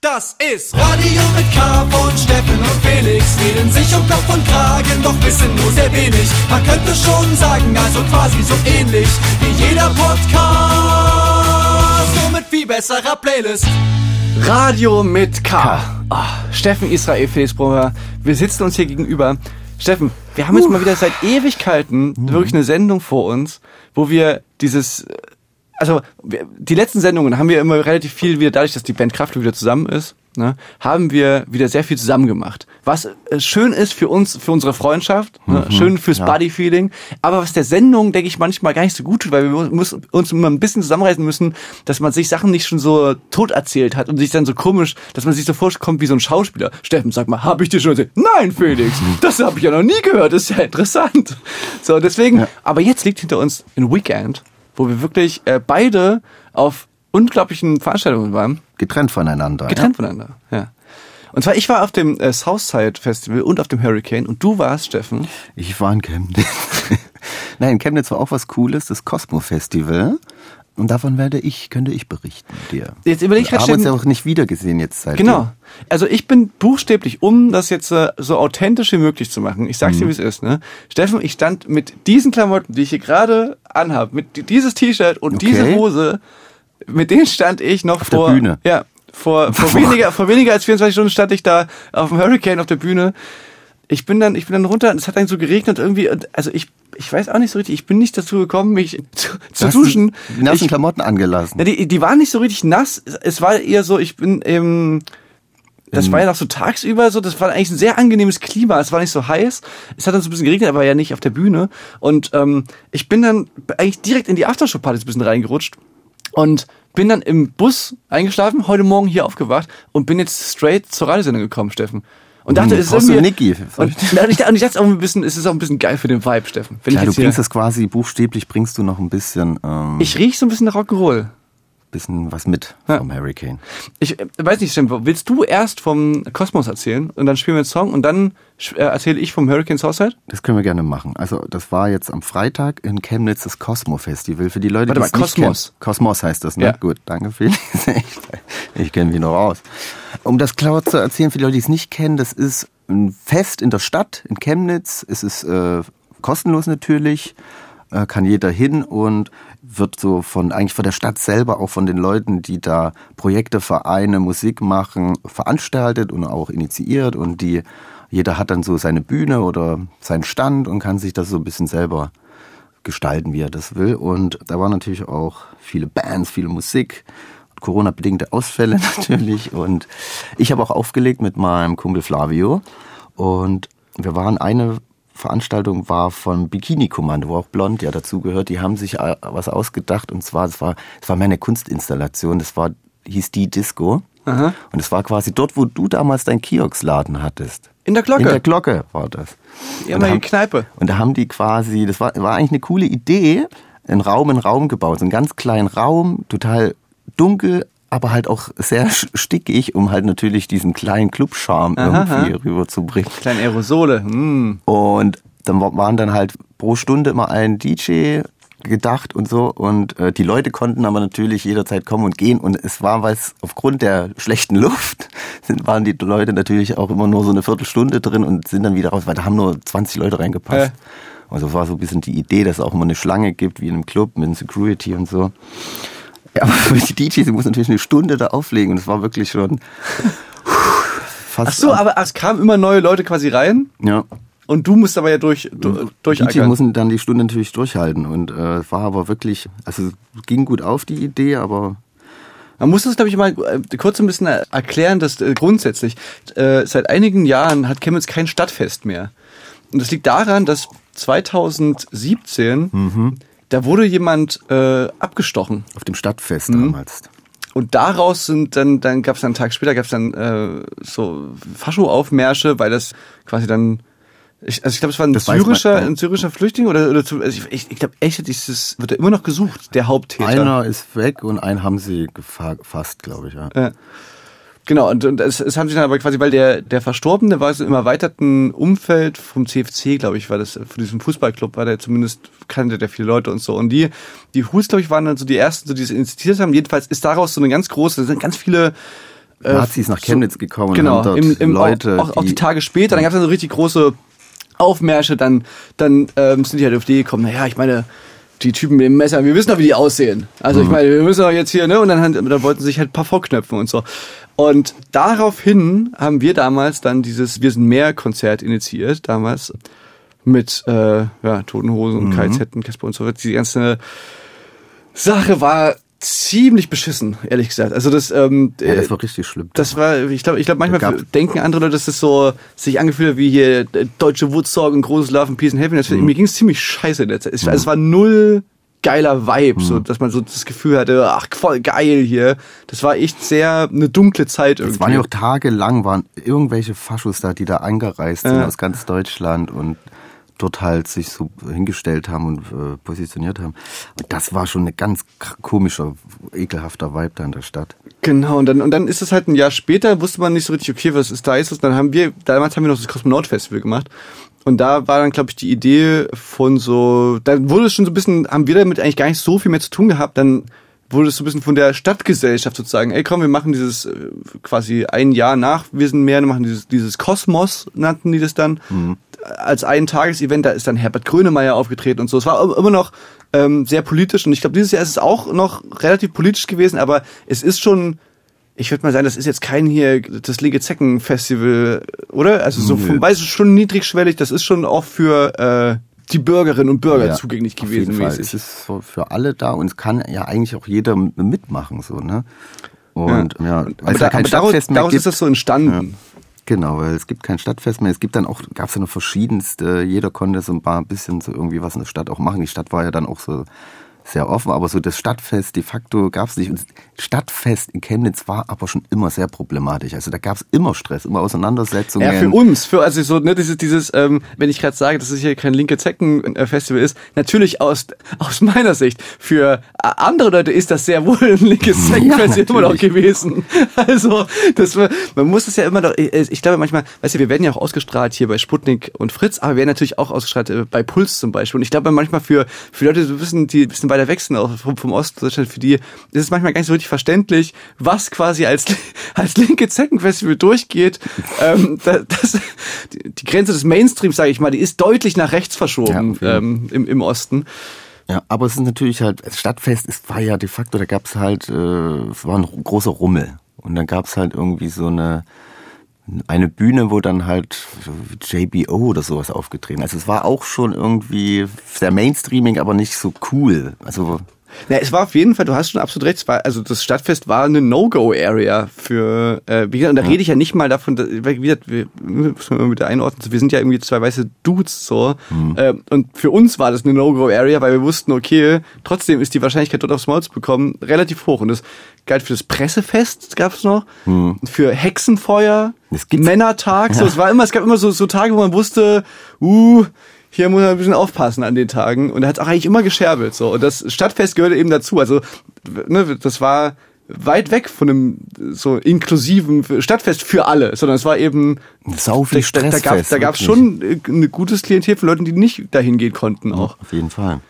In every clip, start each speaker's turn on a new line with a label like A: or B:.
A: Das ist Radio mit K von Steffen und Felix. Reden sich um Kopf und Kragen, doch wissen nur sehr wenig. Man könnte schon sagen, also quasi so ähnlich wie jeder Podcast. Nur mit viel besserer Playlist.
B: Radio mit K. Oh, Steffen Israel Felix Brummer. Wir sitzen uns hier gegenüber. Steffen, wir haben jetzt mal wieder seit Ewigkeiten wirklich eine Sendung vor uns, wo wir dieses also die letzten Sendungen haben wir immer relativ viel wieder dadurch, dass die Band Kraftklub wieder zusammen ist, ne, haben wir wieder sehr viel zusammen gemacht. Was äh, schön ist für uns, für unsere Freundschaft, ne,
C: Mhm,
B: schön fürs
C: ja.
B: Buddy-Feeling, aber was der Sendung, denke ich, manchmal gar nicht so gut tut, weil wir muss, uns immer ein bisschen zusammenreißen müssen, dass man sich Sachen nicht schon so tot erzählt hat und sich dann so komisch, dass man sich so vorkommt wie so ein Schauspieler. Steffen, sag mal, habe ich dir schon erzählt? Nein, Felix,
C: Mhm.
B: das habe ich ja noch nie gehört, das ist ja interessant. So, deswegen, aber jetzt liegt hinter uns ein Weekend, wo wir wirklich äh, beide auf unglaublichen Veranstaltungen waren,
C: Getrennt voneinander.
B: getrennt voneinander. Ja. Und zwar, ich war auf dem äh, Southside Festival und auf dem Hurricane und du warst, Steffen.
C: Ja. Ich war in Chemnitz. Nein, in Chemnitz war auch was Cooles, das Cosmo Festival. Und davon werde ich, könnte ich berichten dir.
B: Jetzt überleg ich
C: Wir haben uns ja auch nicht wiedergesehen jetzt seitdem.
B: Genau. Also ich bin buchstäblich, um das jetzt äh, so authentisch wie möglich zu machen. Ich sag's
C: Mhm.
B: dir, wie es ist. Ne? Steffen, ich stand mit diesen Klamotten, die ich hier gerade anhabe, mit di- dieses T-Shirt und
C: Okay.
B: diese Hose, mit denen stand ich noch
C: Auf der
B: vor
C: Bühne.
B: Ja, vor, vor weniger vor weniger als 24 Stunden stand ich da auf dem Hurricane auf der Bühne. Ich bin dann ich bin dann runter und es hat dann so geregnet irgendwie also ich ich weiß auch nicht so richtig, ich bin nicht dazu gekommen, mich zu, zu duschen.
C: Die, nassen
B: Ich-
C: Klamotten angelassen.
B: ja, die, die waren nicht so richtig nass. Es war eher so, ich bin ähm, das war ja noch so tagsüber so, das war eigentlich ein sehr angenehmes Klima. Es war nicht so heiß. Es hat dann so ein bisschen geregnet, aber ja nicht auf der Bühne. Und ähm, ich bin dann eigentlich direkt in die Aftershow-Party so ein bisschen reingerutscht und bin dann im Bus eingeschlafen, heute Morgen hier aufgewacht und bin jetzt straight zur Radiosendung gekommen, Steffen. Und dachte,
C: Hm,
B: es ist irgendwie...
C: Niki?
B: Und, und ich, und ich dachte auch ein bisschen, es ist auch ein bisschen geil für den Vibe, Steffen. Wenn
C: Klar,
B: ich
C: du
B: jetzt
C: bringst das quasi buchstäblich, bringst du noch ein bisschen, ähm,
B: ich riech so ein bisschen nach Rock'n'Roll.
C: Bisschen was mit
B: Ja.
C: vom Hurricane.
B: Ich äh, weiß nicht, Stem, willst du erst vom Kosmos erzählen und dann spielen wir einen Song und dann äh, erzähle ich vom Hurricane Southside?
C: Das können wir gerne machen. Also das war jetzt am Freitag in Chemnitz das Cosmo Festival. Für die Leute,
B: Warte
C: die
B: mal,
C: es nicht
B: Kosmos.
C: kennen. Kosmos heißt das, ne?
B: Ja.
C: Gut, danke Felix. Ich, ich kenne mich noch aus. Um das klar zu erzählen, für die Leute, die es nicht kennen, das ist ein Fest in der Stadt in Chemnitz. Es ist äh, kostenlos natürlich, äh, kann jeder hin und wird so von eigentlich von der Stadt selber, auch von den Leuten, die da Projekte, Vereine, Musik machen, veranstaltet und auch initiiert und die jeder hat dann so seine Bühne oder seinen Stand und kann sich das so ein bisschen selber gestalten, wie er das will. Und da waren natürlich auch viele Bands, viele Musik, Corona-bedingte Ausfälle natürlich. Und ich habe auch aufgelegt mit meinem Kumpel Flavio. Und wir waren eine Veranstaltung war vom Bikini-Kommando, wo auch Blond ja dazugehört. Die haben sich äh, was ausgedacht und zwar, es war, es war mehr eine Kunstinstallation. Das war, hieß die Disco.
B: Aha.
C: Und es war quasi dort, wo du damals deinen Kiosk-Laden hattest.
B: In der Glocke.
C: In der Glocke war das.
B: Ehemalige
C: haben-
B: Kneipe.
C: Und da haben die quasi, das war, war eigentlich eine coole Idee, einen Raum in Raum gebaut. So einen ganz kleinen Raum, total dunkel, aber halt auch sehr stickig, um halt natürlich diesen kleinen Club-Charme
B: Aha,
C: irgendwie rüberzubringen.
B: Kleine Aerosole. Hm.
C: Und dann wa- waren dann halt pro Stunde immer ein DJ gedacht und so und äh, die Leute konnten aber natürlich jederzeit kommen und gehen und es war, weil es aufgrund der schlechten Luft sind, waren die Leute natürlich auch immer nur so eine Viertelstunde drin und sind dann wieder raus, weil da haben nur 20 Leute reingepasst.
B: Ja.
C: Also war so ein bisschen die Idee, dass es auch immer eine Schlange gibt, wie in einem Club mit Security und so. Ja, aber für die DJs, die mussten natürlich eine Stunde da auflegen und es war wirklich schon fast...
B: Ach so, aber es kamen immer neue Leute quasi rein
C: Ja.
B: und du musst aber ja durch, du,
C: Die
B: durchackern.
C: mussten dann die Stunde natürlich durchhalten und äh, war aber wirklich, also ging gut auf die Idee, aber
B: Man muss das, glaube ich, mal äh, kurz ein bisschen erklären, dass äh, grundsätzlich äh, seit einigen Jahren hat Chemnitz kein Stadtfest mehr. Und das liegt daran, dass 2017
C: Mhm.
B: Da wurde jemand äh, abgestochen.
C: auf dem Stadtfest
B: Mhm.
C: damals.
B: Und daraus sind dann, dann gab es dann einen Tag später, gab es dann äh, so Fascho-Aufmärsche, weil das quasi dann, ich, also ich glaube, es war ein
C: Das weiß man,
B: syrischer,
C: ja.
B: ein syrischer Flüchtling oder, oder zu, also ich, ich, glaube echt, dieses wird er immer noch gesucht, der Haupttäter.
C: Einer ist weg und einen haben sie gefa- gefasst, glaube ich. Ja.
B: Ja. Genau, und, und es, es haben sich dann aber quasi, weil der, der Verstorbene war so im erweiterten Umfeld vom CFC, glaube ich, war das, von diesem Fußballclub, war der zumindest, kannte der viele Leute und so. Und die, die Hus, glaube ich, waren dann so die ersten, so die es initiiert haben. Jedenfalls ist daraus so eine ganz große, da sind ganz viele äh,
C: Nazis nach Chemnitz
B: so,
C: gekommen und
B: genau,
C: haben dort
B: im, im,
C: Leute,
B: auch, auch, auch die
C: die-
B: Tage später, dann gab es dann so richtig große Aufmärsche, dann, dann ähm, sind die halt auf die gekommen, naja, ich meine, die Typen mit dem Messer, wir wissen doch, wie die aussehen. Also
C: Mhm.
B: ich meine, wir müssen doch jetzt hier, ne? Und dann, dann wollten sie sich halt ein paar vorknöpfen und so. Und daraufhin haben wir damals dann dieses Wir sind mehr Konzert initiiert, damals mit äh, ja, Toten Hosen und
C: Mhm.
B: KZ und Casper und so. Die ganze Sache war ziemlich beschissen, ehrlich gesagt. Also das, ähm,
C: ja, das war richtig schlimm.
B: das war, ich glaube, ich glaube manchmal denken andere Leute, dass das so sich angefühlt hat wie hier äh, deutsche Woodstock und großes Love and Peace and Happiness.
C: Mhm.
B: Mir ging es ziemlich scheiße in der Zeit. Es, war- es war null geiler Vibe, so dass man so das Gefühl hatte, ach voll geil hier. Das war echt sehr eine dunkle Zeit irgendwie.
C: Es waren ja auch tagelang, waren irgendwelche Faschos da, die da angereist sind aus ganz Deutschland und dort halt sich so hingestellt haben und äh, positioniert haben. Und das war schon eine ganz komischer, ekelhafter Vibe da in der Stadt.
B: Genau, und dann, und dann ist es halt ein Jahr später, wusste man nicht so richtig, okay, was ist da ist. es. Dann haben wir, damals haben wir noch das Kosmonaut-Festival gemacht. Und da war dann, glaube ich, die Idee von so, da wurde es schon so ein bisschen, haben wir damit eigentlich gar nicht so viel mehr zu tun gehabt. Dann wurde es so ein bisschen von der Stadtgesellschaft sozusagen, ey komm, wir machen dieses äh, quasi ein Jahr nach, wir sind mehr, wir machen dieses, dieses Kosmos, nannten die das dann, als ein Tagesevent, da ist dann Herbert Grönemeyer aufgetreten und so. Es war immer noch ähm, sehr politisch und ich glaube, dieses Jahr ist es auch noch relativ politisch gewesen, aber es ist schon, ich würde mal sagen, das ist jetzt kein hier das linke Zecken Festival, oder? Also so vom Weiß ist schon niedrigschwellig, das ist schon auch für äh, die Bürgerinnen und Bürger
C: Ja,
B: zugänglich
C: auf
B: gewesen
C: jeden Fall. Es ist so für alle da und es kann ja eigentlich auch jeder mitmachen, so, ne? Und ja, weil
B: aber da,
C: ja
B: aber daraus, daraus ist das so entstanden.
C: Genau, weil es gibt kein Stadtfest mehr. Es gibt dann auch, gab es ja noch verschiedenste, jeder konnte so ein paar bisschen so irgendwie was in der Stadt auch machen. Die Stadt war ja dann auch so sehr offen, aber so das Stadtfest de facto gab es nicht. Und Stadtfest in Chemnitz war aber schon immer sehr problematisch. Also da gab es immer Stress, immer Auseinandersetzungen.
B: Ja, für uns, für also so ne, dieses dieses ähm, wenn ich gerade sage, dass es hier kein linke Zecken äh, Festival ist, natürlich aus aus meiner Sicht für äh, andere Leute ist das sehr wohl ein linkes Zecken Festival immer noch gewesen. Also, das man muss es ja immer noch ich, ich glaube manchmal, weißt du, wir werden ja auch ausgestrahlt hier bei Sputnik und Fritz, aber wir werden natürlich auch ausgestrahlt äh, bei Puls zum Beispiel und ich glaube manchmal für für Leute ein bisschen die ein bisschen weiter weg sind vom, Ostdeutschland für die ist es manchmal gar nicht so richtig verständlich, was quasi als als linke Zeckenfestival durchgeht. ähm, da- das, die, Grenze des Mainstreams, sage ich mal, die ist deutlich nach rechts
C: Ja,
B: verschoben
C: jeden
B: ähm, im, im Osten.
C: Ja, aber es ist natürlich halt, Stadtfest ist, war ja de facto, da gab es halt, äh, es war ein großer Rummel. Und dann gab es halt irgendwie so eine, eine Bühne, wo dann halt JBO oder sowas aufgetreten. Also es war auch schon irgendwie sehr Mainstreaming, aber nicht so cool. Also
B: Na, es war auf jeden Fall, du hast schon absolut recht, es war, also das Stadtfest war eine No-Go-Area für, äh, wie gesagt, und da rede ich ja nicht mal davon, dass, wie gesagt, wir müssen wir mal wieder einordnen, wir sind ja irgendwie zwei weiße Dudes so, äh, und für uns war das eine No-Go-Area, weil wir wussten, okay, trotzdem ist die Wahrscheinlichkeit dort aufs Maul zu bekommen relativ hoch. Und das galt für das Pressefest, gab es noch, für Hexenfeuer, Männertag, so, es war immer, es gab immer so, so Tage, wo man wusste, uh, hier muss man ein bisschen aufpassen an den Tagen. Und da hat es auch eigentlich immer gescherbelt. So. Und das Stadtfest gehörte eben dazu. Also, ne, das war weit weg von einem so inklusiven Stadtfest für alle, sondern es war eben
C: sau viel
B: da, da, da gab da gab's schon äh, ein gutes Klientel von Leuten, die nicht dahin gehen konnten auch.
C: Auf jeden Fall.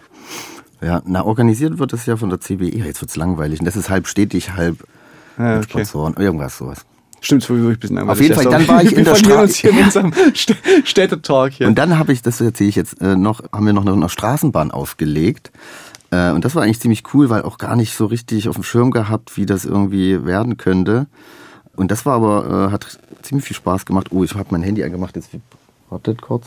C: Ja, na, organisiert wird das ja von der CBE. Jetzt wird's langweilig. Und das ist halb stetig, halb
B: Ja, okay.
C: Sponsoren, irgendwas sowas.
B: Stimmt, so wirklich ein bisschen langweilig.
C: Auf jeden Fall, dann war ich in der
B: verlieren
C: Stra-
B: uns hier in unserem St Städtetalk hier.
C: Und dann habe ich, das erzähle ich jetzt äh, noch, haben wir noch eine, eine Straßenbahn aufgelegt. Äh, und das war eigentlich ziemlich cool, weil auch gar nicht so richtig auf dem Schirm gehabt, wie das irgendwie werden könnte. Und das war aber, äh, hat ziemlich viel Spaß gemacht. Oh, ich habe mein Handy angemacht, jetzt wartet kurz.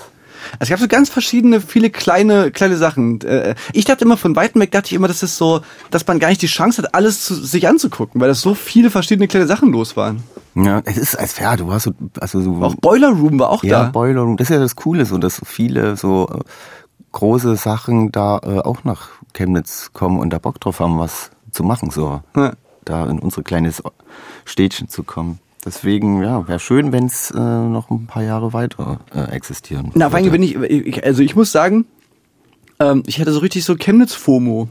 B: Es gab so ganz verschiedene, viele kleine, kleine Sachen. Äh, Ich dachte immer, von weitem weg dachte ich immer, das ist so, dass man gar nicht die Chance hat, alles zu, sich anzugucken, weil das so viele verschiedene kleine Sachen los waren.
C: Ja, es ist als ja, du hast so, also so
B: Auch Boiler Room war auch
C: ja,
B: da.
C: Boiler Room. Das ist ja das Coole, so dass viele so äh, große Sachen da äh, auch nach Chemnitz kommen und da Bock drauf haben, was zu machen, so
B: Ja.
C: da in unser kleines Städtchen zu kommen. Deswegen, ja, wäre schön, wenn es äh, noch ein paar Jahre weiter äh, existieren
B: Na, vor allem
C: würde.
B: bin ich, ich, also ich muss sagen, ähm, ich hatte so richtig so Chemnitz-FOMO.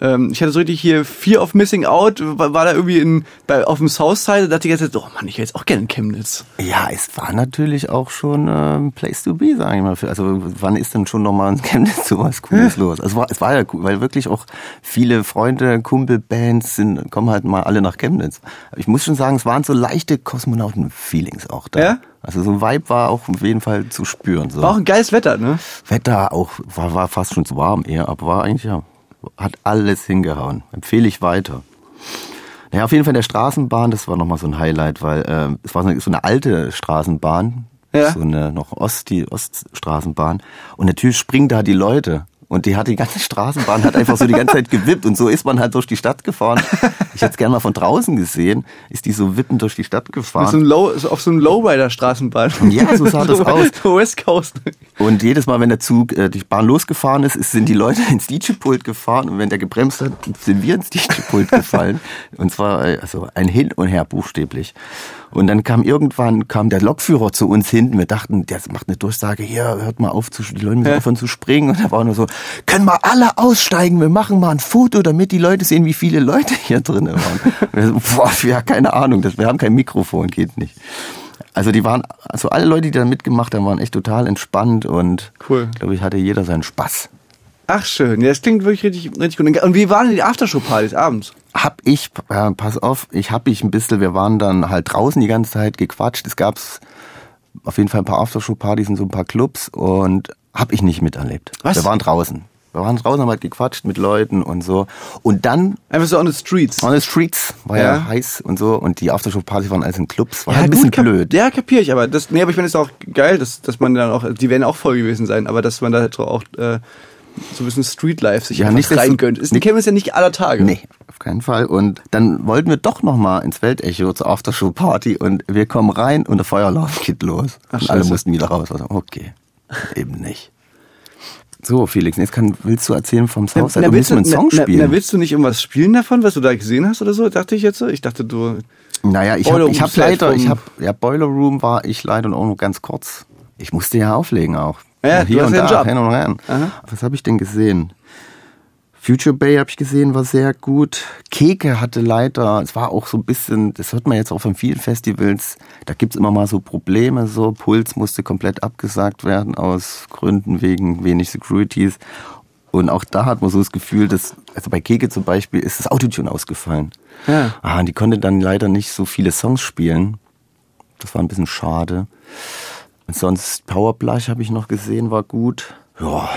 B: Ähm, ich hatte so richtig hier Fear of Missing Out, war, war da irgendwie in, bei, auf dem Southside, da dachte ich jetzt, oh Mann, ich wäre jetzt auch gerne in Chemnitz.
C: Ja, es war natürlich auch schon ähm, Place to be, sage ich mal. Also wann ist denn schon nochmal in Chemnitz sowas Cooles los? Also, es, war, es war ja cool, weil wirklich auch viele Freunde, Kumpelbands sind, kommen halt mal alle nach Chemnitz. Ich muss schon sagen, es waren so leichte Kosmonauten-Feelings auch da.
B: Ja?
C: Also so ein Vibe war auch auf jeden Fall zu spüren. So.
B: War auch ein geiles Wetter, ne?
C: Wetter auch, war, war fast schon zu warm eher, aber war eigentlich, ja, hat alles hingehauen. Empfehle ich weiter. Naja, auf jeden Fall der Straßenbahn, das war nochmal so ein Highlight, weil äh, es war so eine, so eine alte Straßenbahn,
B: Ja.
C: so eine noch Ost, die Oststraßenbahn. Und natürlich springen da die Leute. Und die hat die ganze Straßenbahn hat einfach so die ganze Zeit gewippt und so ist man halt durch die Stadt gefahren. Ich hätte es gerne mal von draußen gesehen, ist die so wippend durch die Stadt
B: so
C: gefahren.
B: einem Low, so auf so einem Lowrider-Straßenbahn.
C: Ja, so sah das aus.
B: So West Coast.
C: Und jedes Mal, wenn der Zug, äh, die Bahn losgefahren ist, sind die Leute ins DJ-Pult gefahren und wenn der gebremst hat, sind wir ins DJ-Pult gefallen. Und zwar äh, also ein Hin und Her buchstäblich. Und dann kam irgendwann kam der Lokführer zu uns hinten. Wir dachten, der macht eine Durchsage, hier, hört mal auf, zu, die Leute müssen
B: Ja.
C: aufhören zu springen. Und er war nur so, können wir alle aussteigen, wir machen mal ein Foto, damit die Leute sehen, wie viele Leute hier drin waren. Und wir boah, ja, keine Ahnung, wir haben kein Mikrofon, geht nicht. Also die waren, also alle Leute, die da mitgemacht haben, waren echt total entspannt und
B: Cool.
C: glaube ich, hatte jeder seinen Spaß.
B: Ach schön, ja, das klingt wirklich richtig, richtig gut. Und wie waren denn die Aftershow-Partys abends?
C: Hab ich, äh, pass auf, ich hab ich ein bisschen, wir waren dann halt draußen die ganze Zeit gequatscht. Es gab's auf jeden Fall ein paar Aftershow-Partys in so ein paar Clubs und hab ich nicht miterlebt.
B: Was?
C: Wir waren draußen. Wir waren draußen, haben halt gequatscht mit Leuten und so. Und dann
B: Einfach so on the streets.
C: on the streets, war ja,
B: Ja.
C: heiß und so. Und die Aftershow-Partys waren alles in Clubs. War halt ein bisschen
B: gut, kap-
C: blöd.
B: Ja, kapiere ich, aber das, nee, aber ich meine, es ist auch geil, dass, dass man dann auch, die werden auch voll gewesen sein, aber dass man da halt auch äh, so ein bisschen Streetlife sich
C: Ja, nicht,
B: rein gönnt. Ist,
C: nicht-
B: kennen wir es ja nicht aller Tage.
C: Nee, auf keinen Fall. Und dann wollten wir doch noch mal ins Weltecho zur Aftershow-Party und wir kommen rein und der Feuerlauf geht los.
B: Ach,
C: und alle mussten wieder raus. Also, okay, eben nicht. So, Felix, jetzt kann, willst du erzählen vom Southside?
B: na,
C: Du
B: willst
C: wir einen
B: du,
C: Song
B: na,
C: spielen.
B: Na, na, willst du nicht irgendwas spielen davon, was du da gesehen hast oder so? Dachte ich jetzt. so. Ich dachte, du.
C: naja, ich habe hab leider, ich habe, ja, Boiler Room war ich leider auch nur ganz kurz. Ich musste ja auflegen auch.
B: Ja,
C: hier
B: du hast
C: und
B: ja
C: da,
B: Job.
C: hin und.
B: Aha.
C: Was habe ich denn gesehen? Future Bay habe ich gesehen, war sehr gut. Keke hatte leider, es war auch so ein bisschen, das hört man jetzt auch von vielen Festivals, da gibt's immer mal so Probleme, so Puls musste komplett abgesagt werden aus Gründen wegen wenig Securities. Und auch da hat man so das Gefühl, dass, also bei Keke zum Beispiel ist das Autotune ausgefallen.
B: Ja.
C: Ah, und die konnte dann leider nicht so viele Songs spielen. Das war ein bisschen schade. Und sonst Powerblush habe ich noch gesehen, war gut. Ja.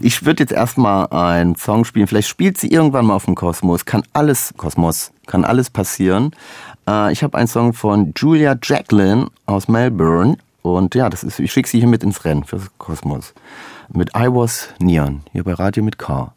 C: Ich würde jetzt erstmal einen Song spielen. Vielleicht spielt sie irgendwann mal auf dem Kosmos. Kann alles, Kosmos, kann alles passieren. Äh, ich habe einen Song von Julia Jacqueline aus Melbourne. Und ja, das ist, ich schicke sie hier mit ins Rennen fürs Kosmos. Mit I Was Neon, hier bei Radio mit K.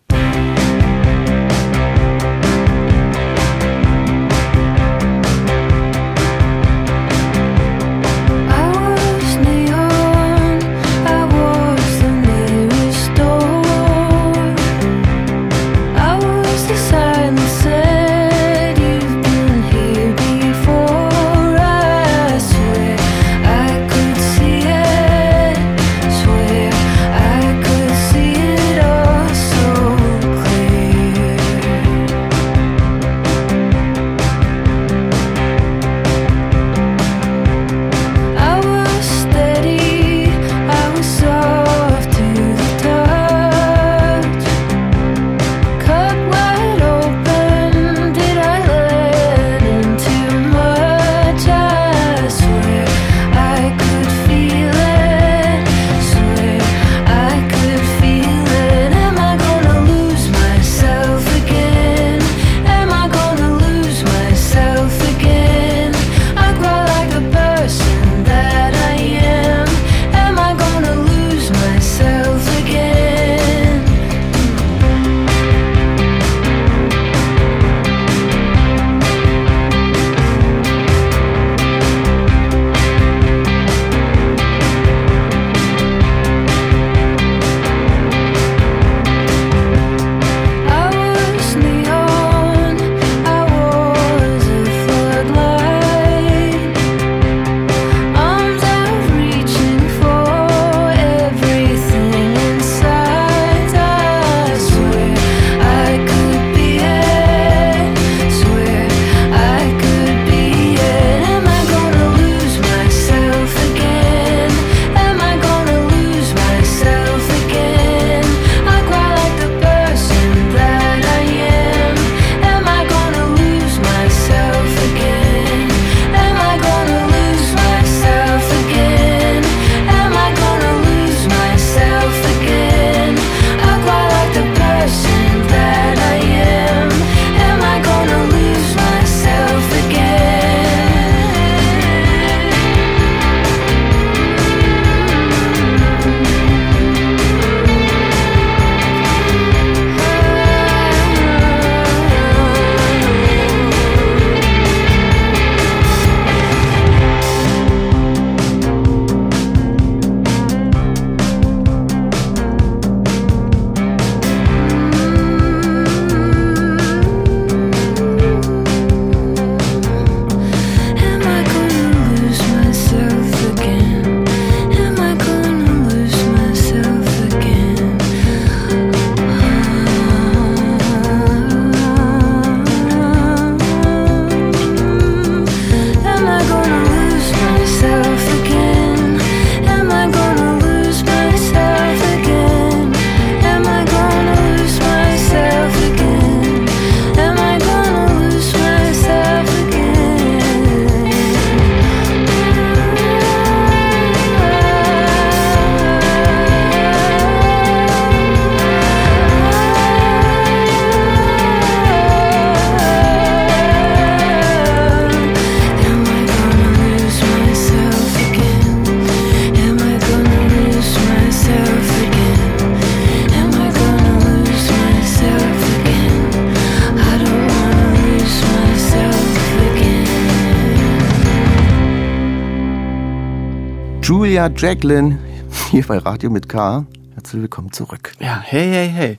C: Jacqueline hier bei Radio mit K. Herzlich willkommen zurück.
B: Ja, hey, hey, hey.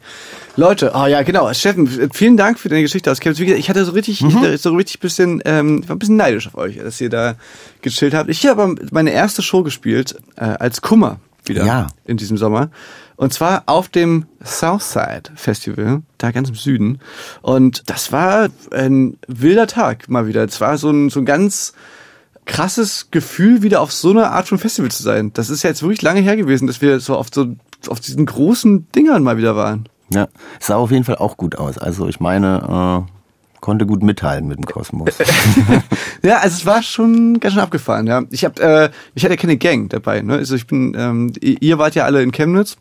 B: Leute, oh ja, genau. Steffen, vielen Dank für deine Geschichte aus Chemnitz. Ich hatte so richtig, ich hatte so richtig bisschen, ähm, war ein bisschen neidisch auf euch, dass ihr da gechillt habt. Ich habe meine erste Show gespielt, äh, als Kummer wieder
C: Ja.
B: in diesem Sommer. Und zwar auf dem Southside Festival, da ganz im Süden. Und das war ein wilder Tag mal wieder. Es war so ein, so ein ganz krasses Gefühl, wieder auf so einer Art von Festival zu sein. Das ist ja jetzt wirklich lange her gewesen, dass wir so auf so auf diesen großen Dingern mal wieder waren.
C: Ja, es sah auf jeden Fall auch gut aus. Also ich meine, äh, konnte gut mithalten mit dem Kosmos.
B: Ja, also es war schon ganz schön abgefahren, ja. Ich hab, äh, ich hatte keine Gang dabei, ne? Also ich bin, ähm, ihr wart ja alle in Chemnitz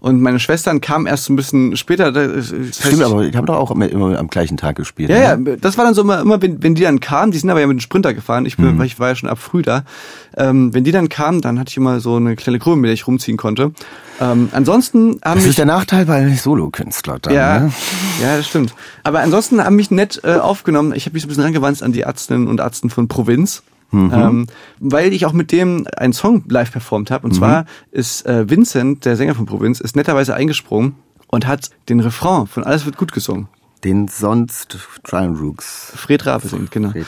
B: und meine Schwestern kamen erst so ein bisschen später. da- das
C: Stimmt, aber ich habe doch auch immer, am gleichen Tag gespielt.
B: Ja,
C: ne?
B: ja, das war dann so immer, immer wenn, wenn die dann kamen, die sind aber ja mit dem Sprinter gefahren, ich, bin, ich war ja schon ab früh da. Ähm, wenn die dann kamen, dann hatte ich immer so eine kleine Gruppe, mit der ich rumziehen konnte. Ähm, ansonsten haben
C: Das
B: mich
C: ist der Nachteil bei Solokünstlern. dann,
B: ja,
C: Ne?
B: ja, das stimmt. Aber ansonsten haben mich nett äh, aufgenommen. Ich habe mich so ein bisschen rangewandt an die Ärztinnen und Ärzten von Provinz. Ähm, weil ich auch mit dem einen Song live performt habe. Und zwar ist äh, Vincent, der Sänger von Provinz, ist netterweise eingesprungen und hat den Refrain von Alles wird gut gesungen.
C: Den sonst Trial Rooks.
B: Fred Rabe singt, genau.
C: Fred.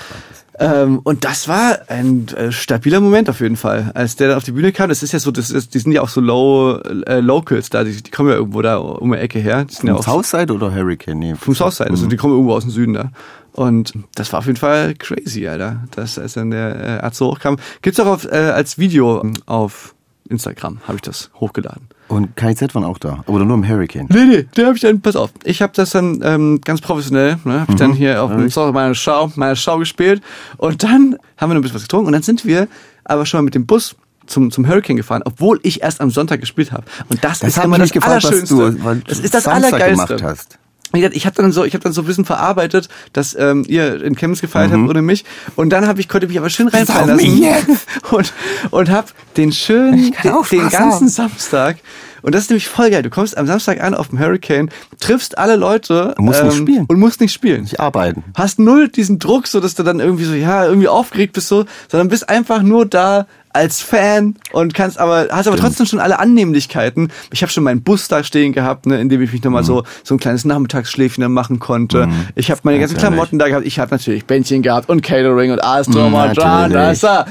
B: Ähm, und das war ein äh, stabiler Moment auf jeden Fall, als der dann auf die Bühne kam. Das ist ja so, das ist, die sind ja auch so low äh, Locals da, die, die kommen ja irgendwo da um die Ecke her. Die sind ja
C: Vom
B: auch
C: Southside oder Hurricane? Nee,
B: vom Southside, also die kommen irgendwo aus dem Süden da. Und das war auf jeden Fall crazy, Alter, dass als dann der äh, Arzt so hochkam. Gibt's auch auf, äh, als Video ähm, auf Instagram, habe ich das hochgeladen.
C: Und KZ waren auch da. Oder nur im Hurricane.
B: Nee, nee, der habe ich dann, pass auf, ich habe das dann ähm, ganz professionell, ne, habe ich dann hier auf dem Sorry, meine Schau, meine Schau gespielt und dann haben wir noch ein bisschen was getrunken und dann sind wir aber schon mal mit dem Bus zum, zum Hurricane gefahren, obwohl ich erst am Sonntag gespielt habe. Und das,
C: Das
B: ist immer das
C: gefragt, was
B: Allerschönste.
C: du
B: das ist das
C: Samstag
B: Allergeilste.
C: gemacht hast.
B: Ich habe dann so, ich habe dann so ein bisschen verarbeitet, dass ähm, ihr in Chemnitz gefeiert habt ohne mich. Und dann habe ich konnte mich aber schön reinfallen lassen und und habe den schönen, den, den ganzen
C: haben.
B: Samstag. Und das ist nämlich voll geil. Du kommst am Samstag an auf dem Hurricane, triffst alle Leute
C: Und musst nicht spielen.
B: und musst nicht spielen.
C: Nicht arbeiten.
B: Hast null diesen Druck, so dass du dann irgendwie so ja irgendwie aufgeregt bist so, sondern bist einfach nur da als Fan und kannst aber hast aber trotzdem schon alle Annehmlichkeiten. Ich habe schon meinen Bus da stehen gehabt, ne, in dem ich mich nochmal so so ein kleines Nachmittagsschläfchen dann machen konnte. Ich habe meine
C: Ganz
B: ganzen Klamotten da gehabt. Ich habe natürlich Bändchen gehabt und Catering und alles drum und dran.
C: natürlich.
B: Das, da.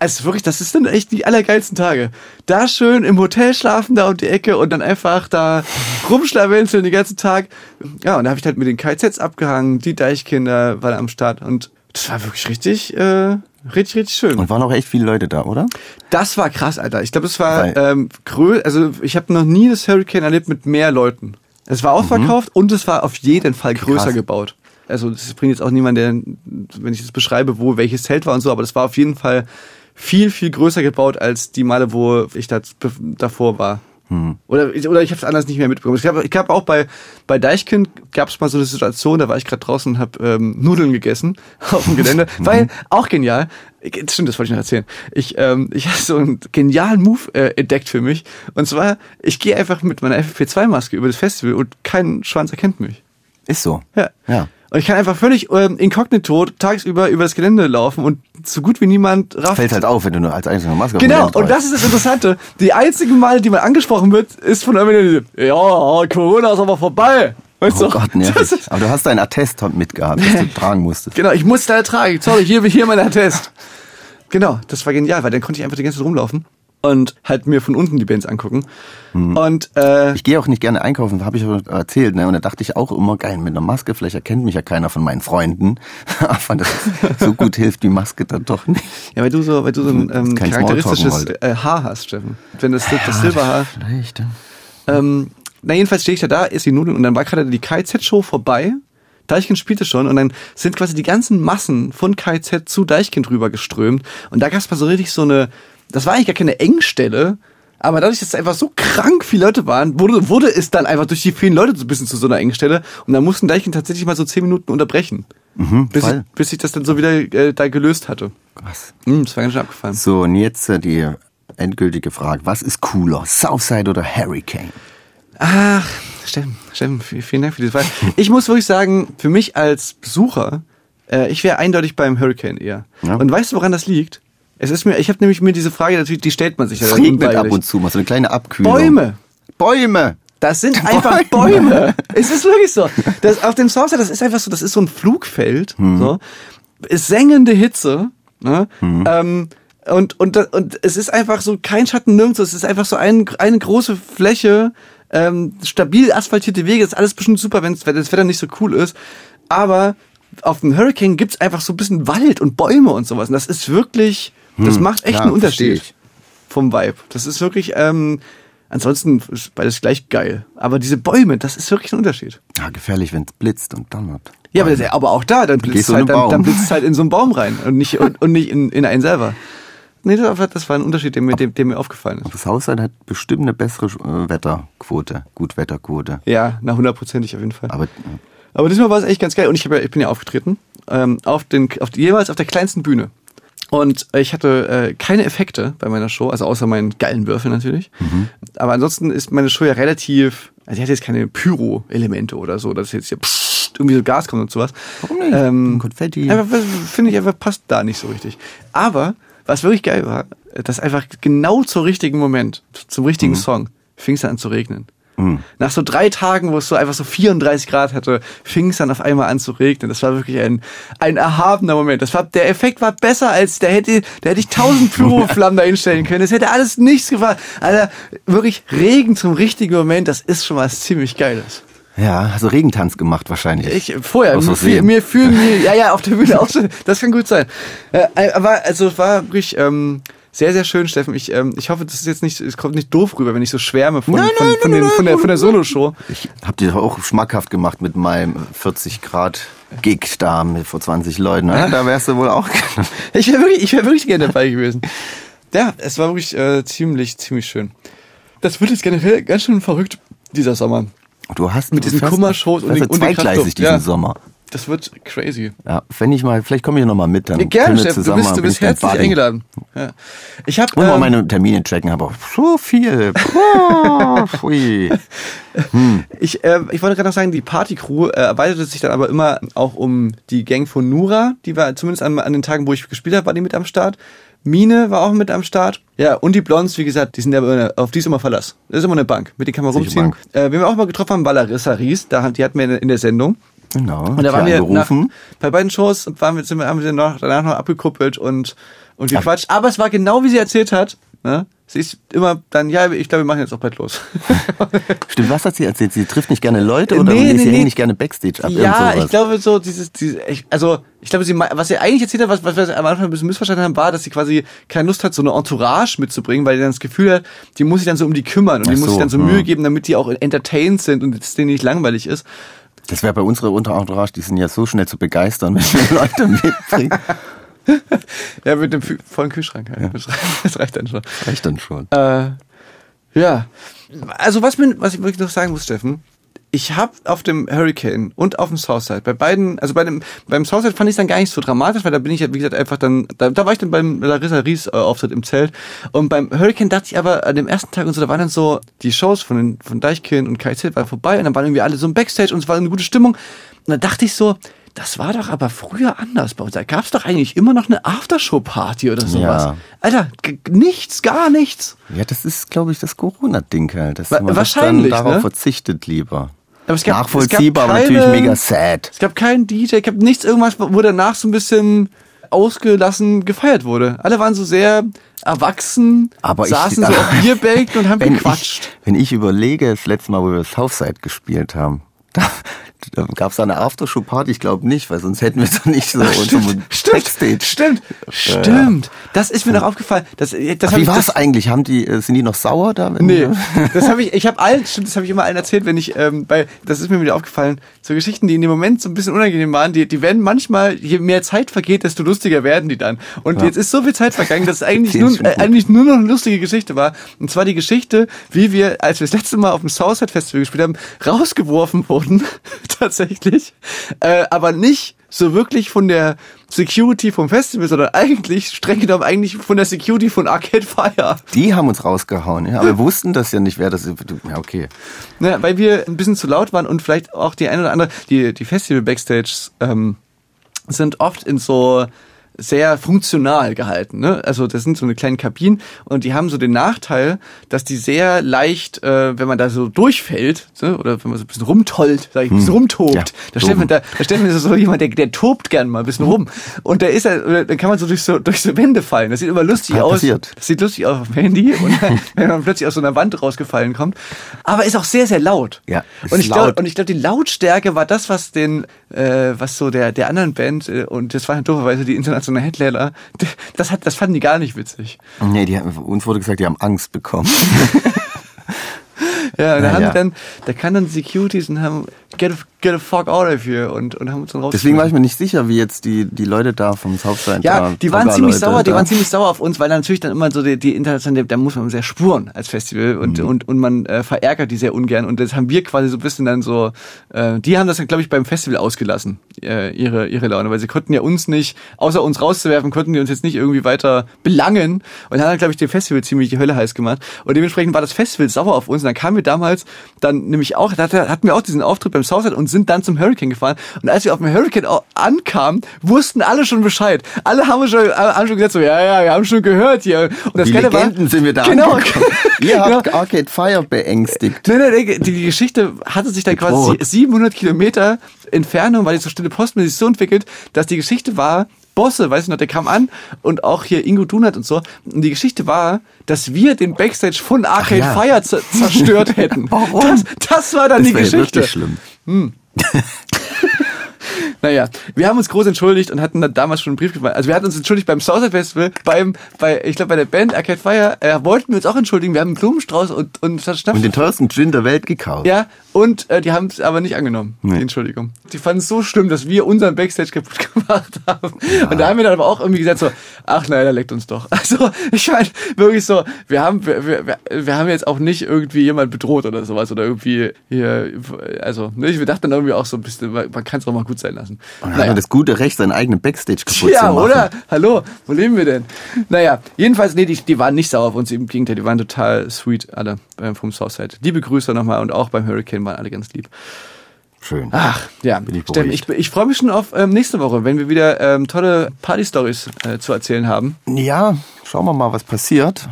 B: Also wirklich, das ist dann echt die allergeilsten Tage. Da schön im Hotel schlafen, da um die Ecke und dann einfach da rumschlawenzeln den ganzen Tag. Ja, und da habe ich halt mit den KZs abgehangen, die Deichkinder waren am Start und das war wirklich richtig, äh, richtig, richtig schön.
C: Und waren auch echt viele Leute da, oder?
B: Das war krass, Alter. Ich glaube, es war ähm, grö also ich habe noch nie das Hurricane erlebt mit mehr Leuten. Es war ausverkauft und es war auf jeden Fall größer
C: Krass.
B: gebaut. Also das bringt jetzt auch niemand, der, wenn ich das beschreibe, wo welches Zelt war und so, aber das war auf jeden Fall viel, viel größer gebaut als die Male, wo ich da, davor war. Oder, oder ich habe es anders nicht mehr mitbekommen. Ich glaube ich glaub auch bei, bei Deichkind gab es mal so eine Situation, da war ich gerade draußen und habe ähm, Nudeln gegessen auf dem Gelände. weil, auch genial, ich- stimmt, das wollte ich noch erzählen. Ich, ähm, ich habe so einen genialen Move äh, entdeckt für mich. Und zwar, ich gehe einfach mit meiner FFP2-Maske über das Festival und kein Schwanz erkennt mich.
C: Ist so.
B: Ja.
C: Ja.
B: Und ich kann einfach völlig ähm, inkognito tagsüber über das Gelände laufen und so gut wie niemand rafft.
C: Fällt halt auf, wenn du nur als einzelne Maske
B: Genau, und das ist das Interessante. Die einzigen Male, die man angesprochen wird, ist von irgendjemandem, ja, Corona ist aber vorbei. Weißt
C: Oh
B: du?
C: Gott, nervig. Aber du hast dein Attest mitgehabt, das du tragen musstest.
B: genau, ich musste da tragen. Sorry, hier, hier mein Attest. Genau, das war genial, weil dann konnte ich einfach die ganze Zeit rumlaufen und halt mir von unten die Bands angucken. Und äh,
C: Ich gehe auch nicht gerne einkaufen, habe ich schon erzählt. Ne? Und da dachte ich auch immer, geil, mit einer Maske, vielleicht erkennt mich ja keiner von meinen Freunden. Aber das so gut hilft die Maske dann doch nicht.
B: ja, weil du so, weil du so ein ähm, charakteristisches äh, Haar hast, Steffen. Wenn das, das Silberhaar.
C: Vielleicht. ja.
B: Ähm, na, jedenfalls stehe ich da da, esse die Nudeln und dann war gerade die KZ-Show vorbei. Deichkind spielte schon und dann sind quasi die ganzen Massen von KZ zu Deichkind rüber geströmt. Und da gab es mal so richtig so eine, das war eigentlich gar keine Engstelle, aber dadurch, dass es einfach so krank viele Leute waren, wurde, wurde es dann einfach durch die vielen Leute so ein bisschen zu so einer Engstelle. Und dann mussten Deichkind tatsächlich mal so zehn Minuten unterbrechen. bis, ich, bis ich das dann so wieder äh, da gelöst hatte.
C: Krass.
B: Hm, das war ganz schön abgefallen.
C: So, und jetzt äh, die endgültige Frage. Was ist cooler, Southside oder Hurricane?
B: Ach, Steffen, Steffen, vielen Dank für diese Frage. Ich muss wirklich sagen, für mich als Besucher, äh, ich wäre eindeutig beim Hurricane eher.
C: Ja.
B: Und weißt du, woran das liegt? Es ist mir, ich habe nämlich mir diese Frage natürlich, die stellt man sich ja
C: Es regnet ab und zu mal, so eine kleine Abkühlung.
B: Bäume.
C: Bäume!
B: Das sind einfach Bäume. Es ist wirklich so. Das, auf dem Southside, das ist einfach so, das ist so ein Flugfeld. So. Ist sengende Hitze. Ne? Ähm, und, und, und es ist einfach so kein Schatten nirgendwo. Es ist einfach so ein, eine große Fläche, ähm, stabil asphaltierte Wege. Das ist alles bestimmt super, wenn das Wetter nicht so cool ist. Aber auf dem Hurricane gibt's einfach so ein bisschen Wald und Bäume und sowas. Und das ist wirklich, das macht echt
C: ja,
B: einen Unterschied vom Vibe. Das ist wirklich, ähm, ansonsten ist beides gleich geil. Aber diese Bäume, das ist wirklich ein Unterschied.
C: Ja, gefährlich, wenn es blitzt und donnert.
B: Ja, aber, das- aber auch da, dann blitzt halt, dann, dann blitzt halt in so einen Baum rein und nicht, und, und nicht in, in einen selber. Nee, das war, ein Unterschied, der mir, der mir aufgefallen ist.
C: Das Haus hat bestimmt eine bessere äh, Wetterquote, Gutwetterquote.
B: Ja, na hundertprozentig auf jeden Fall.
C: Aber
B: Aber diesmal war es echt ganz geil. Und ich, ja, ich bin ja aufgetreten, ähm, auf den, auf, jeweils auf der kleinsten Bühne. Und äh, ich hatte äh, keine Effekte bei meiner Show, also außer meinen geilen Würfel natürlich. Aber ansonsten ist meine Show ja relativ, also die hat jetzt keine Pyro-Elemente oder so, dass jetzt hier pssst, irgendwie so Gas kommt und sowas.
C: Warum nicht?
B: Ähm,
C: Konfetti.
B: Einfach, finde ich einfach, passt da nicht so richtig. Aber, was wirklich geil war, dass einfach genau zum richtigen Moment, zum richtigen
C: Mhm.
B: Song, fing es an zu regnen. Nach so drei Tagen, wo es so einfach so 34 Grad hatte, fing es dann auf einmal an zu regnen. Das war wirklich ein, ein erhabener Moment. Das war, der Effekt war besser als, der hätte, da hätte ich tausend Pyroflammen da hinstellen können. Das hätte alles nichts gefahren. Alter, wirklich Regen zum richtigen Moment, das ist schon was ziemlich Geiles.
C: ja, hast du Regentanz gemacht wahrscheinlich.
B: Ich vorher, mir, fühl- mir fühlen mir, ja, ja, auf der Bühne auch schon, das kann gut sein. Äh, aber also es war wirklich ähm, sehr, sehr schön, Steffen. Ich, ähm, ich hoffe, das ist jetzt nicht, es kommt nicht doof rüber, wenn ich so schwärme von,
C: Nein,
B: von,
C: nein,
B: von,
C: nein,
B: den, von der, von der Soloshow.
C: Ich hab dir auch schmackhaft gemacht mit meinem 40 Grad Gig da mit vor 20 Leuten. Ja, da wärst du wohl auch.
B: Ich wäre wirklich, ich wäre wirklich gerne dabei gewesen. Ja, es war wirklich äh, ziemlich, ziemlich schön. Das wird jetzt generell ganz schön verrückt, dieser Sommer.
C: Du hast
B: Mit diesen Kummershows und den- und
C: zweigleisig diesen
B: Ja.
C: Sommer.
B: Das wird crazy.
C: Ja, wenn ich mal, vielleicht komme ich noch mal mit, dann
B: Ja, gerne,
C: wir
B: Steffen, du
C: zusammen
B: bist, du bist herzlich
C: Buddy.
B: eingeladen. Ja. Ich habe
C: Und mal meine Termine checken, aber so viel. Pfui.
B: Ich, äh, ich wollte gerade noch sagen, die Partycrew äh, erweiterte sich dann aber immer auch um die Gang von Nura. Die war zumindest an, an den Tagen, wo ich gespielt habe, war die mit am Start. Mine war auch mit am Start. Ja, und die Blondes, wie gesagt, die sind ja auf die ist immer Verlass. Das ist immer eine Bank. Mit denen kann man rumziehen. Äh, wen wir auch mal getroffen haben, war Larissa Ries. Da, die hatten wir in, in der Sendung.
C: Genau.
B: Und da waren wir nach, bei beiden Shows waren wir, sind wir, haben wir noch, danach noch abgekuppelt und, und gequatscht. Aber es war genau wie sie erzählt hat. Ne? Sie ist immer dann, ja, ich glaube, wir machen jetzt auch bald los.
C: Stimmt, was hat sie erzählt? Sie trifft nicht gerne Leute oder
B: Nee,
C: nee, sie
B: nee.
C: hängt nicht gerne Backstage ab?
B: Ja, ich glaube so dieses, dieses also ich glaube, sie, was sie eigentlich erzählt hat, was, was wir am Anfang ein bisschen missverstanden haben, war, dass sie quasi keine Lust hat, so eine Entourage mitzubringen, weil sie dann das Gefühl hat, die muss sich dann so um die kümmern und die
C: Ach
B: muss sich
C: so,
B: dann so
C: hm.
B: Mühe geben, damit die auch entertained sind und es denen nicht langweilig ist.
C: Das wäre bei unserer Unterentourage, die sind ja so schnell zu begeistern, wenn wir Leute mitbringen.
B: Ja, mit dem vollen Kühlschrank. Ja. Das, reicht, das reicht dann schon.
C: Reicht dann schon.
B: Äh, ja. Also was, mir, was ich wirklich noch sagen muss, Steffen, ich habe auf dem Hurricane und auf dem Southside, bei beiden, also bei dem, beim Southside fand ich es dann gar nicht so dramatisch, weil da bin ich ja, wie gesagt, einfach dann, da, da war ich dann beim Larissa Ries äh, Auftritt im Zelt und beim Hurricane dachte ich aber an dem ersten Tag und so, da waren dann so die Shows von, den, von Deichkind und KZ waren vorbei und dann waren irgendwie alle so im Backstage und es war eine gute Stimmung und dann dachte ich so, das war doch aber früher anders bei uns. Da gab es doch eigentlich immer noch eine Aftershow-Party oder sowas.
C: Ja.
B: Alter, nichts, gar nichts.
C: Ja, das ist, glaube ich, das Corona-Ding halt. Dass
B: Wa-
C: man das
B: wahrscheinlich,
C: dann darauf
B: ne?
C: verzichtet lieber.
B: Aber es gab-
C: Nachvollziehbar,
B: es gab
C: aber natürlich
B: keine-
C: mega sad.
B: Es gab keinen DJ, ich habe nichts irgendwas, wo danach so ein bisschen ausgelassen gefeiert wurde. Alle waren so sehr erwachsen,
C: Aber ich-
B: saßen so auf Bierbänken und haben
C: Wenn
B: gequatscht.
C: ich, wenn ich überlege, das letzte Mal, wo wir Southside gespielt haben, da gab es eine Aftershow-Party, ich glaube nicht, weil sonst hätten wir es nicht so unter Backstage.
B: stimmt, stimmt. Das ist mir noch aufgefallen. Das, das hab
C: Wie war es
B: das,
C: eigentlich? Haben die, äh, sind die noch sauer da?
B: Nee, das habe ich, ich habe allen, stimmt, das habe ich immer allen erzählt, wenn ich, ähm, bei, das ist mir wieder aufgefallen, so Geschichten, die in dem Moment so ein bisschen unangenehm waren, die, die werden manchmal, je mehr Zeit vergeht, desto lustiger werden die dann. Und jetzt ist so viel Zeit vergangen, dass es eigentlich nur, äh, eigentlich nur noch eine lustige Geschichte war. Und zwar die Geschichte, wie wir, als wir das letzte Mal auf dem Southside Festival gespielt haben, rausgeworfen wurden, tatsächlich, äh, aber nicht so wirklich von der Security vom Festival, sondern eigentlich, streng genommen, eigentlich von der Security von Arcade Fire.
C: Die haben uns rausgehauen, ja. Aber wir wussten das ja nicht, wer das ist. Ja, okay.
B: Ne, weil wir ein bisschen zu laut waren und vielleicht auch die eine oder andere, die, die Festival-Backstages ähm, sind oft in so sehr funktional gehalten. Ne? Also das sind so eine kleine Kabinen und die haben so den Nachteil, dass die sehr leicht, äh, wenn man da so durchfällt ne? oder wenn man so ein bisschen rumtollt, sag ich, ein bisschen rumtobt,
C: Ja,
B: da stellt man da, da stellt man so jemand, der, der tobt gern mal ein bisschen rum und da ist er, dann kann man so durch so durch so Wände fallen. Das sieht immer lustig
C: Ja,
B: aus.
C: passiert.
B: Das sieht lustig aus auf dem Handy und wenn man plötzlich aus so einer Wand rausgefallen kommt. Aber ist auch sehr, sehr laut.
C: Ja,
B: Und ich glaube, und ich glaube, die Lautstärke war das, was den, äh, was so der, der anderen Band, äh, und das waren dooferweise die internationalen Headliner, d- das hat, das fanden die gar nicht witzig.
C: Nee, die, haben- uns wurde gesagt, die haben Angst bekommen.
B: Ja, da
C: Na
B: haben
C: ja.
B: dann, da kann dann Securities und haben, get a, get a fuck out of here und, und haben uns dann raus.
C: Deswegen war ich mir nicht sicher, wie jetzt die, die Leute da vom Southside
B: Ja,
C: da,
B: die waren ziemlich sauer, die
C: da.
B: waren ziemlich sauer auf uns, weil dann natürlich dann immer so die, die internationale, da muss man sehr spuren als Festival und,
C: Mhm.
B: und, und man äh, verärgert die sehr ungern und das haben wir quasi so ein bisschen dann so, äh, die haben das dann glaube ich beim Festival ausgelassen, äh, ihre, ihre Laune, weil sie konnten ja uns nicht, außer uns rauszuwerfen, konnten die uns jetzt nicht irgendwie weiter belangen und haben dann glaube ich dem Festival ziemlich die Hölle heiß gemacht und dementsprechend war das Festival sauer auf uns und dann kamen wir damals dann nämlich auch, da hatte- hatten wir auch diesen Auftritt beim Southside und sind dann zum Hurricane gefahren und als wir auf dem Hurricane ankamen, wussten alle schon Bescheid. Alle haben schon, alle haben schon gesagt so, ja, ja, wir haben schon gehört hier. Und das
C: Die
B: Geile
C: Legenden sind wir da
B: Genau.
C: Ihr habt
B: genau.
C: Arcade Fire beängstigt.
B: Nee, nee, die, Geschichte hatte sich dann quasi
C: Bedroht.
B: 700 Kilometer Entfernung, weil die so stille Postmäßig so entwickelt, dass die Geschichte war, Bosse, weißt du noch, der kam an und auch hier Ingo Dunat und so. Und die Geschichte war, dass wir den Backstage von Arcade
C: ja.
B: Fire zer- zerstört hätten.
C: Warum?
B: Das, das war dann
C: Das
B: die
C: wäre
B: Geschichte.
C: wirklich schlimm.
B: Naja, wir haben uns groß entschuldigt und hatten dann damals schon einen Brief gemacht. Also wir hatten uns entschuldigt beim Southside Festival, beim, bei, ich glaube bei der Band Arcade Fire, äh, wollten wir uns auch entschuldigen. Wir haben einen Blumenstrauß und, und Schnaps.
C: Und den teuersten Gin der Welt gekauft.
B: ja, und äh, die haben es aber nicht angenommen,
C: Nee.
B: die Entschuldigung. Die fanden es so schlimm, dass wir unseren Backstage kaputt gemacht haben. Und da haben wir dann aber auch irgendwie gesagt so, ach nein, da leckt uns doch. Also ich meine, wirklich so, wir haben, wir, wir, wir- haben jetzt auch nicht irgendwie jemand bedroht oder sowas oder irgendwie hier, also ne, wir dachten dann irgendwie auch so ein bisschen, man man kann es auch mal gut sein lassen.
C: Und dann hat das gute Recht, seinen eigenen Backstage kaputt
B: Ja,
C: zu machen.
B: oder? Hallo, wo leben wir denn? Naja, jedenfalls, nee, die, die waren nicht sauer auf uns, im Gegenteil, die waren total sweet, alle äh, vom Southside. Liebe Grüße nochmal und auch beim Hurricane waren alle ganz lieb.
C: Schön.
B: Ach, ja.
C: Bin ich
B: ich, ich freue mich schon auf ähm, nächste Woche, wenn wir wieder ähm, tolle Party-Stories äh, zu erzählen haben.
C: Ja, schauen wir mal, was passiert.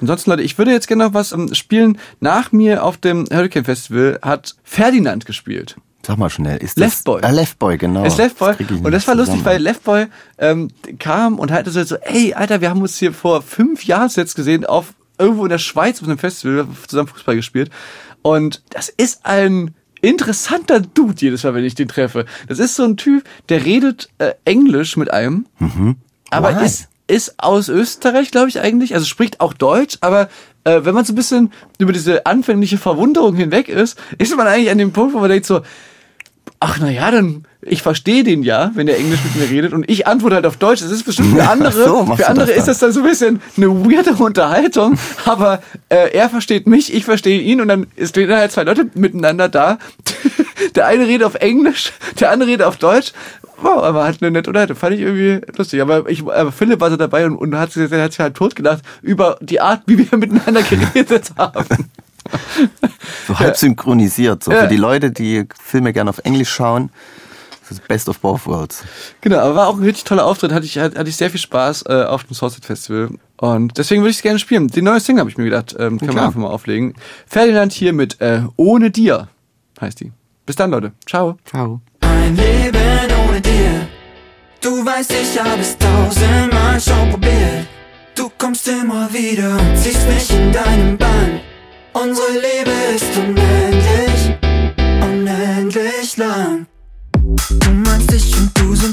B: Ansonsten, Leute, ich würde jetzt gerne noch was ähm, spielen. Nach mir auf dem Hurricane Festival hat Ferdinand gespielt.
C: Sag mal schnell. Ist das,
B: Left Boy.
C: Ah, Left Boy, genau.
B: Ist Left Boy.
C: Das
B: Und das war lustig,
C: zusammen.
B: weil Left Boy ähm, kam und hatte so, so, ey, Alter, wir haben uns hier vor fünf Jahren jetzt gesehen, auf irgendwo in der Schweiz auf einem Festival, zusammen Fußball gespielt. Und das ist ein interessanter Dude jedes Mal, wenn ich den treffe. Das ist so ein Typ, der redet äh, Englisch mit einem, aber
C: Mhm. Why?
B: ist, ist aus Österreich, glaube ich, eigentlich. Also spricht auch Deutsch, aber äh, wenn man so ein bisschen über diese anfängliche Verwunderung hinweg ist, ist man eigentlich an dem Punkt, wo man denkt so, ach na ja, dann ich verstehe den ja, wenn der Englisch mit mir redet und ich antworte halt auf Deutsch. Das ist bestimmt für andere,
C: so,
B: für andere
C: das
B: ist das dann so ein bisschen eine weirde Unterhaltung, aber äh, er versteht mich, ich verstehe ihn und dann stehen halt zwei Leute miteinander da. Der eine redet auf Englisch, der andere redet auf Deutsch. Wow, aber hat eine nette Unterhaltung. Fand ich irgendwie lustig. Aber ich, aber Philipp war so dabei und, und hat, sich- hat sich halt totgelacht über die Art, wie wir miteinander geredet haben.
C: So halb synchronisiert. So
B: Ja.
C: für die Leute, die Filme gerne auf Englisch schauen. Das Best of both worlds.
B: Genau, aber war auch ein richtig toller Auftritt, hatte ich, hatte ich sehr viel Spaß äh, auf dem Sourced Festival. Und deswegen würde ich es gerne spielen. Die neue Single habe ich mir gedacht, ähm, können wir einfach mal auflegen. Ferdinand hier mit äh, Ohne dir heißt die. Bis dann, Leute. Ciao.
C: Ciao.
A: Ein Leben ohne dir. Du weißt, ich hab es tausendmal schon probiert. Du kommst immer wieder und ziehst mich in deinen Bann. Unsere Liebe ist unendlich Du meinst,